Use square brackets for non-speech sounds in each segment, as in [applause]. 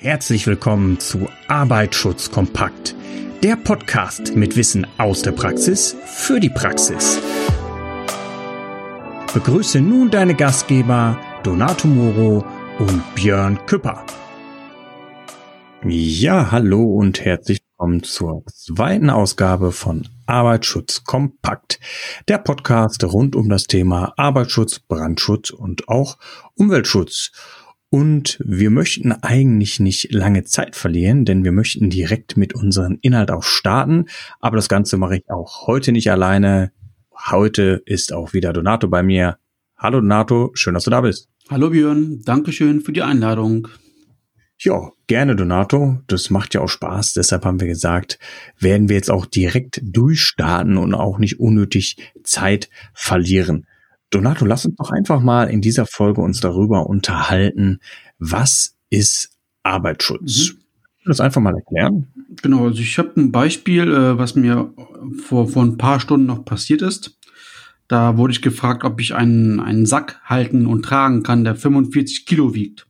Herzlich willkommen zu Arbeitsschutz kompakt, der Podcast mit Wissen aus der Praxis für die Praxis. Begrüße nun deine Gastgeber Donato Moro und Björn Küpper. Ja, hallo und herzlich willkommen zur zweiten Ausgabe von Arbeitsschutz kompakt, der Podcast rund um das Thema Arbeitsschutz, Brandschutz und auch Umweltschutz. Und wir möchten eigentlich nicht lange Zeit verlieren, denn wir möchten direkt mit unserem Inhalt auch starten. Aber das Ganze mache ich auch heute nicht alleine. Heute ist auch wieder Donato bei mir. Hallo Donato, schön, dass du da bist. Hallo Björn, Dankeschön für die Einladung. Ja, gerne Donato. Das macht ja auch Spaß. Deshalb haben wir gesagt, werden wir jetzt auch direkt durchstarten und auch nicht unnötig Zeit verlieren. Donato, lass uns doch einfach mal in dieser Folge uns darüber unterhalten, was ist Arbeitsschutz? Mhm. Das einfach mal erklären. Genau, also ich habe ein Beispiel, äh, was mir vor, vor ein paar Stunden noch passiert ist. Da wurde ich gefragt, ob ich einen, einen Sack halten und tragen kann, der 45 Kilo wiegt.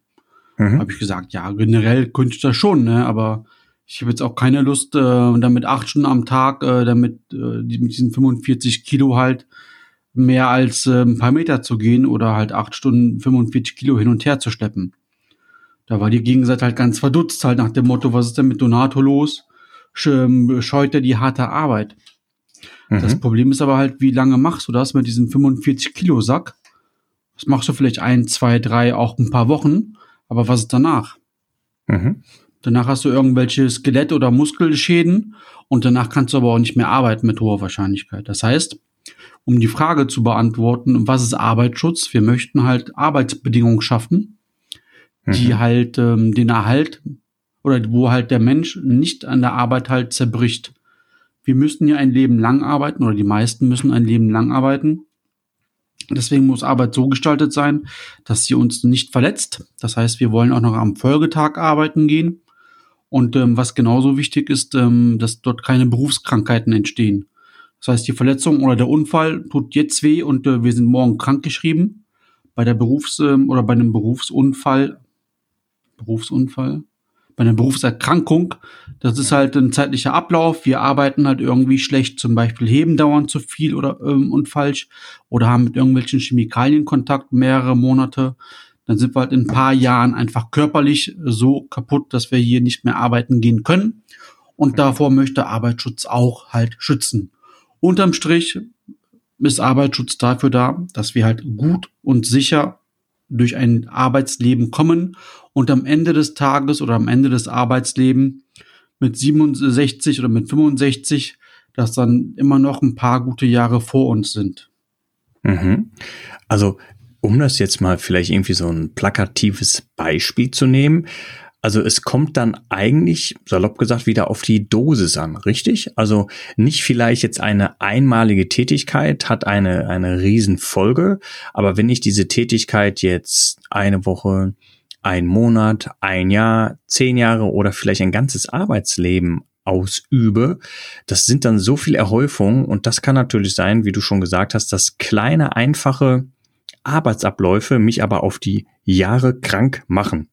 Mhm. Habe ich gesagt, ja, generell könnte ich das schon, ne? aber ich habe jetzt auch keine Lust, äh, damit acht Stunden am Tag, äh, damit äh, mit diesen 45 Kilo halt mehr als äh, ein paar Meter zu gehen oder halt acht Stunden 45 Kilo hin und her zu schleppen. Da war die Gegenseite halt ganz verdutzt, halt nach dem Motto, was ist denn mit Donato los? Ähm, scheut er die harte Arbeit. Mhm. Das Problem ist aber halt, wie lange machst du das mit diesem 45 Kilo Sack? Das machst du vielleicht ein, zwei, drei, auch ein paar Wochen. Aber was ist danach? Mhm. Danach hast du irgendwelche Skelett- oder Muskelschäden und danach kannst du aber auch nicht mehr arbeiten mit hoher Wahrscheinlichkeit. Das heißt, um die Frage zu beantworten, was ist Arbeitsschutz? Wir möchten halt Arbeitsbedingungen schaffen, die mhm. halt ähm, den Erhalt oder wo halt der Mensch nicht an der Arbeit halt zerbricht. Wir müssen ja ein Leben lang arbeiten oder die meisten müssen ein Leben lang arbeiten. Deswegen muss Arbeit so gestaltet sein, dass sie uns nicht verletzt. Das heißt, wir wollen auch noch am Folgetag arbeiten gehen. Und ähm, was genauso wichtig ist, ähm, dass dort keine Berufskrankheiten entstehen. Das heißt, die Verletzung oder der Unfall tut jetzt weh und äh, wir sind morgen krankgeschrieben. Bei der Berufs- ähm, oder bei einem Berufsunfall, Berufsunfall, bei einer Berufserkrankung, das ist halt ein zeitlicher Ablauf. Wir arbeiten halt irgendwie schlecht, zum Beispiel heben dauernd zu viel oder ähm, und falsch oder haben mit irgendwelchen Chemikalien Kontakt mehrere Monate. Dann sind wir halt in ein paar Jahren einfach körperlich so kaputt, dass wir hier nicht mehr arbeiten gehen können. Und davor möchte Arbeitsschutz auch halt schützen. Unterm Strich ist Arbeitsschutz dafür da, dass wir halt gut und sicher durch ein Arbeitsleben kommen und am Ende des Tages oder am Ende des Arbeitslebens mit 67 oder mit 65, dass dann immer noch ein paar gute Jahre vor uns sind. Mhm. Also, um das jetzt mal vielleicht irgendwie so ein plakatives Beispiel zu nehmen, also es kommt dann eigentlich, salopp gesagt, wieder auf die Dosis an, richtig? Also nicht vielleicht jetzt eine einmalige Tätigkeit hat eine, eine Riesenfolge, aber wenn ich diese Tätigkeit jetzt eine Woche, ein Monat, ein Jahr, zehn Jahre oder vielleicht ein ganzes Arbeitsleben ausübe, das sind dann so viel Erhäufungen und das kann natürlich sein, wie du schon gesagt hast, dass kleine, einfache Arbeitsabläufe mich aber auf die Jahre krank machen.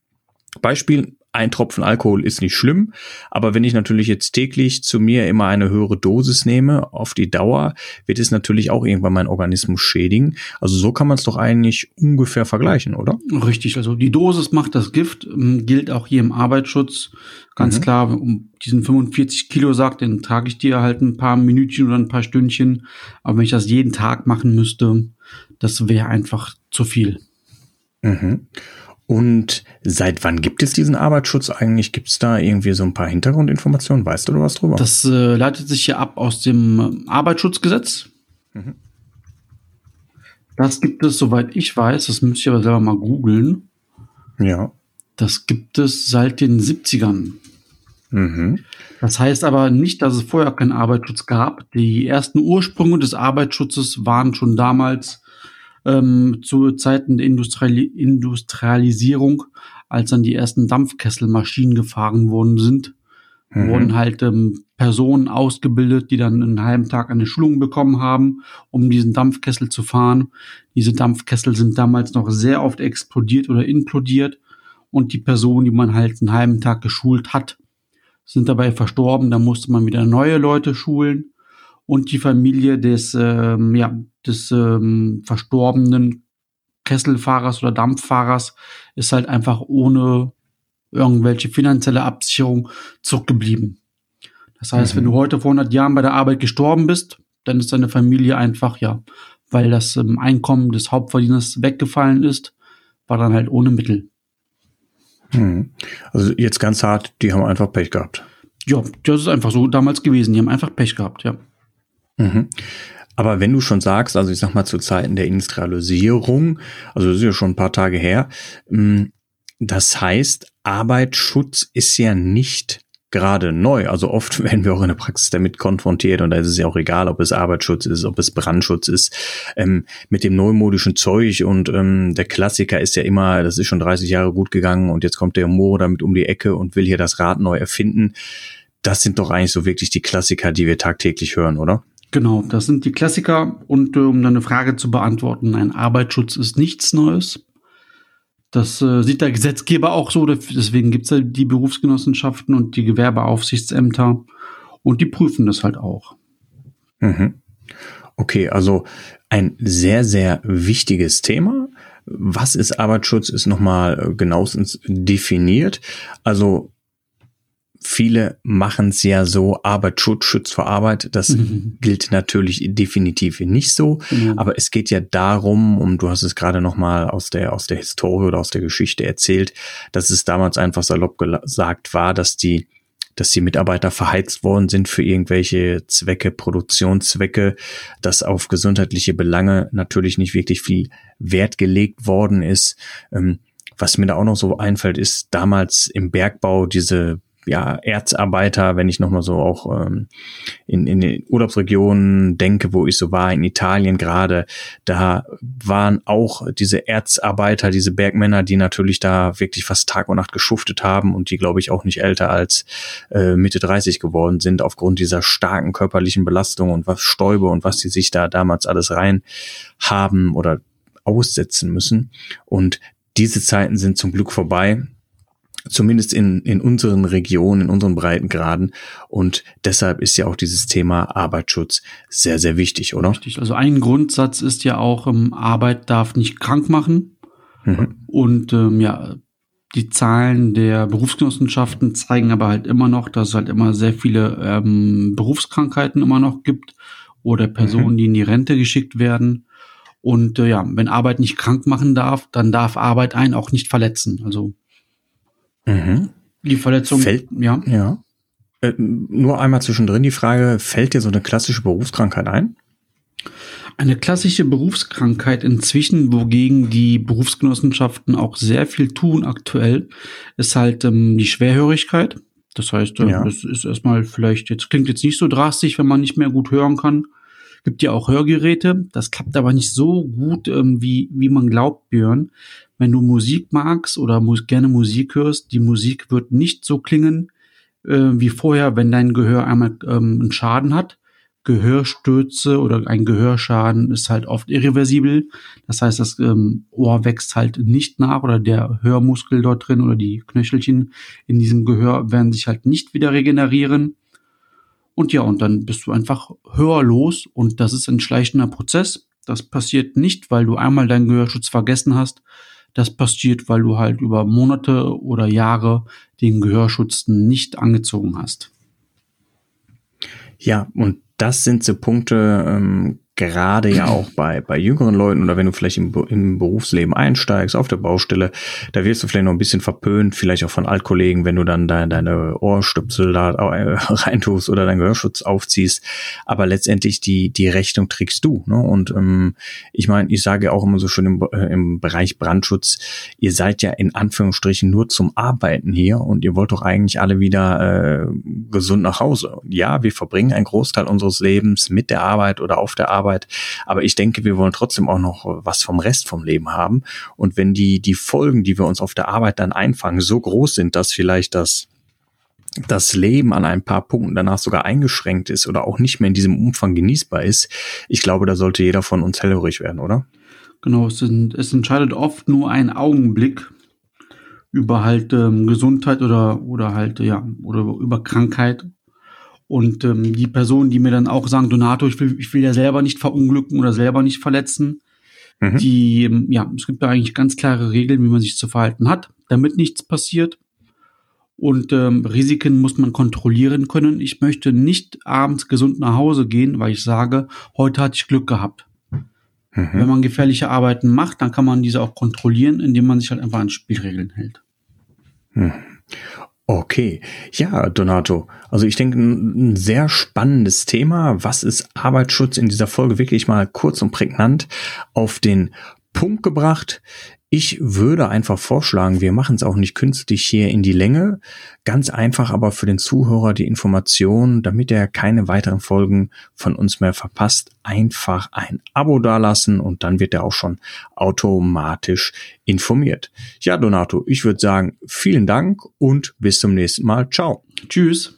Beispiel, ein Tropfen Alkohol ist nicht schlimm, aber wenn ich natürlich jetzt täglich zu mir immer eine höhere Dosis nehme, auf die Dauer, wird es natürlich auch irgendwann meinen Organismus schädigen. Also so kann man es doch eigentlich ungefähr vergleichen, oder? Richtig, also die Dosis macht das Gift, ähm, gilt auch hier im Arbeitsschutz. Ganz mhm. klar, um diesen 45 Kilo sagt, den trage ich dir halt ein paar Minütchen oder ein paar Stündchen. Aber wenn ich das jeden Tag machen müsste, das wäre einfach zu viel. Mhm. Und seit wann gibt es diesen Arbeitsschutz eigentlich? Gibt es da irgendwie so ein paar Hintergrundinformationen? Weißt du was drüber? Das äh, leitet sich hier ab aus dem Arbeitsschutzgesetz. Mhm. Das gibt es, soweit ich weiß, das müsste ich aber selber mal googeln. Ja. Das gibt es seit den 70ern. Mhm. Das heißt aber nicht, dass es vorher keinen Arbeitsschutz gab. Die ersten Ursprünge des Arbeitsschutzes waren schon damals ähm, zu Zeiten der Industriali Industrialisierung, als dann die ersten Dampfkesselmaschinen gefahren worden sind, mhm. wurden halt ähm, Personen ausgebildet, die dann einen halben Tag eine Schulung bekommen haben, um diesen Dampfkessel zu fahren. Diese Dampfkessel sind damals noch sehr oft explodiert oder implodiert. und die Person, die man halt einen halben Tag geschult hat, sind dabei verstorben. Da musste man wieder neue Leute schulen und die Familie des, ähm, ja, des ähm, verstorbenen Kesselfahrers oder Dampffahrers ist halt einfach ohne irgendwelche finanzielle Absicherung zurückgeblieben. Das heißt, mhm. wenn du heute vor 100 Jahren bei der Arbeit gestorben bist, dann ist deine Familie einfach, ja, weil das ähm, Einkommen des Hauptverdieners weggefallen ist, war dann halt ohne Mittel. Mhm. Also jetzt ganz hart, die haben einfach Pech gehabt. Ja, das ist einfach so damals gewesen. Die haben einfach Pech gehabt, ja. Mhm. Aber wenn du schon sagst, also ich sag mal zu Zeiten der Industrialisierung, also das ist ja schon ein paar Tage her, hm, das heißt, Arbeitsschutz ist ja nicht gerade neu. Also oft [laughs] werden wir auch in der Praxis damit konfrontiert und da ist es ja auch egal, ob es Arbeitsschutz ist, ob es Brandschutz ist, ähm, mit dem neumodischen Zeug und ähm, der Klassiker ist ja immer, das ist schon 30 Jahre gut gegangen und jetzt kommt der Mo damit um die Ecke und will hier das Rad neu erfinden. Das sind doch eigentlich so wirklich die Klassiker, die wir tagtäglich hören, oder? Genau, das sind die Klassiker. Und äh, um deine Frage zu beantworten, ein Arbeitsschutz ist nichts Neues. Das äh, sieht der Gesetzgeber auch so. Deswegen gibt es ja die Berufsgenossenschaften und die Gewerbeaufsichtsämter. Und die prüfen das halt auch. Mhm. Okay, also ein sehr, sehr wichtiges Thema. Was ist Arbeitsschutz, ist nochmal äh, genauestens definiert. Also viele machen es ja so, Arbeitsschutz schützt vor Arbeit. Das mhm. gilt natürlich definitiv nicht so. Mhm. Aber es geht ja darum, und du hast es gerade nochmal aus der, aus der Historie oder aus der Geschichte erzählt, dass es damals einfach salopp gesagt war, dass die dass die Mitarbeiter verheizt worden sind für irgendwelche Zwecke, Produktionszwecke, dass auf gesundheitliche Belange natürlich nicht wirklich viel Wert gelegt worden ist. Ähm, was mir da auch noch so einfällt, ist damals im Bergbau diese ja, Erzarbeiter, wenn ich nochmal so auch ähm, in, in den Urlaubsregionen denke, wo ich so war, in Italien gerade, da waren auch diese Erzarbeiter, diese Bergmänner, die natürlich da wirklich fast Tag und Nacht geschuftet haben und die, glaube ich, auch nicht älter als äh, Mitte 30 geworden sind, aufgrund dieser starken körperlichen Belastung und was Stäube und was sie sich da damals alles rein haben oder aussetzen müssen. Und diese Zeiten sind zum Glück vorbei zumindest in, in unseren Regionen, in unseren Breitengraden. Und deshalb ist ja auch dieses Thema Arbeitsschutz sehr, sehr wichtig, oder? Richtig. Also ein Grundsatz ist ja auch, ähm, Arbeit darf nicht krank machen. Mhm. Und ähm, ja, die Zahlen der Berufsgenossenschaften zeigen aber halt immer noch, dass es halt immer sehr viele ähm, Berufskrankheiten immer noch gibt oder Personen, mhm. die in die Rente geschickt werden. Und äh, ja, wenn Arbeit nicht krank machen darf, dann darf Arbeit einen auch nicht verletzen. Also Mhm. Die Verletzung, fällt, ja. ja. Äh, nur einmal zwischendrin die Frage, fällt dir so eine klassische Berufskrankheit ein? Eine klassische Berufskrankheit inzwischen, wogegen die Berufsgenossenschaften auch sehr viel tun aktuell, ist halt ähm, die Schwerhörigkeit. Das heißt, äh, ja. das ist erstmal vielleicht, jetzt klingt jetzt nicht so drastisch, wenn man nicht mehr gut hören kann. Gibt ja auch Hörgeräte. Das klappt aber nicht so gut, ähm, wie, wie man glaubt, Björn wenn du Musik magst oder mu gerne Musik hörst, die Musik wird nicht so klingen äh, wie vorher, wenn dein Gehör einmal ähm, einen Schaden hat. Gehörstürze oder ein Gehörschaden ist halt oft irreversibel. Das heißt, das ähm, Ohr wächst halt nicht nach oder der Hörmuskel dort drin oder die Knöchelchen in diesem Gehör werden sich halt nicht wieder regenerieren. Und ja, und dann bist du einfach hörlos und das ist ein schleichender Prozess. Das passiert nicht, weil du einmal deinen Gehörschutz vergessen hast, das passiert, weil du halt über Monate oder Jahre den Gehörschutz nicht angezogen hast. Ja, und das sind so Punkte, ähm, gerade ja auch bei, bei jüngeren Leuten oder wenn du vielleicht im, im Berufsleben einsteigst, auf der Baustelle, da wirst du vielleicht noch ein bisschen verpönt, vielleicht auch von Altkollegen, wenn du dann de, deine Ohrstöpsel da äh, [laughs] reintust oder deinen Gehörschutz aufziehst. Aber letztendlich die, die Rechnung trägst du. Ne? Und ähm, ich meine, ich sage auch immer so schön im, äh, im Bereich Brandschutz, ihr seid ja in Anführungsstrichen nur zum Arbeiten hier und ihr wollt doch eigentlich alle wieder äh, gesund nach Hause. Ja, wir verbringen einen Großteil unseres Lebens mit der Arbeit oder auf der Arbeit Arbeit. Aber ich denke, wir wollen trotzdem auch noch was vom Rest vom Leben haben. Und wenn die, die Folgen, die wir uns auf der Arbeit dann einfangen, so groß sind, dass vielleicht das das Leben an ein paar Punkten danach sogar eingeschränkt ist oder auch nicht mehr in diesem Umfang genießbar ist, ich glaube, da sollte jeder von uns hellhörig werden, oder? Genau, es, es entscheidet oft nur ein Augenblick über halt ähm, Gesundheit oder oder halt ja oder über Krankheit und ähm, die Personen, die mir dann auch sagen, Donato, ich will, ich will ja selber nicht verunglücken oder selber nicht verletzen, mhm. die, ähm, ja, es gibt da eigentlich ganz klare Regeln, wie man sich zu verhalten hat, damit nichts passiert. Und ähm, Risiken muss man kontrollieren können. Ich möchte nicht abends gesund nach Hause gehen, weil ich sage, heute hatte ich Glück gehabt. Mhm. Wenn man gefährliche Arbeiten macht, dann kann man diese auch kontrollieren, indem man sich halt einfach an Spielregeln hält. Mhm. Okay, ja, Donato. Also ich denke, ein sehr spannendes Thema. Was ist Arbeitsschutz in dieser Folge wirklich mal kurz und prägnant auf den Punkt gebracht. Ich würde einfach vorschlagen, wir machen es auch nicht künstlich hier in die Länge. Ganz einfach aber für den Zuhörer die Information, damit er keine weiteren Folgen von uns mehr verpasst, einfach ein Abo dalassen und dann wird er auch schon automatisch informiert. Ja, Donato, ich würde sagen, vielen Dank und bis zum nächsten Mal. Ciao. Tschüss.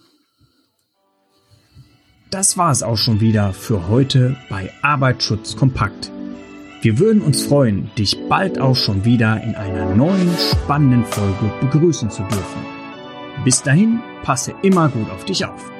Das war es auch schon wieder für heute bei Arbeitsschutz kompakt wir würden uns freuen, dich bald auch schon wieder in einer neuen spannenden Folge begrüßen zu dürfen. Bis dahin, passe immer gut auf dich auf.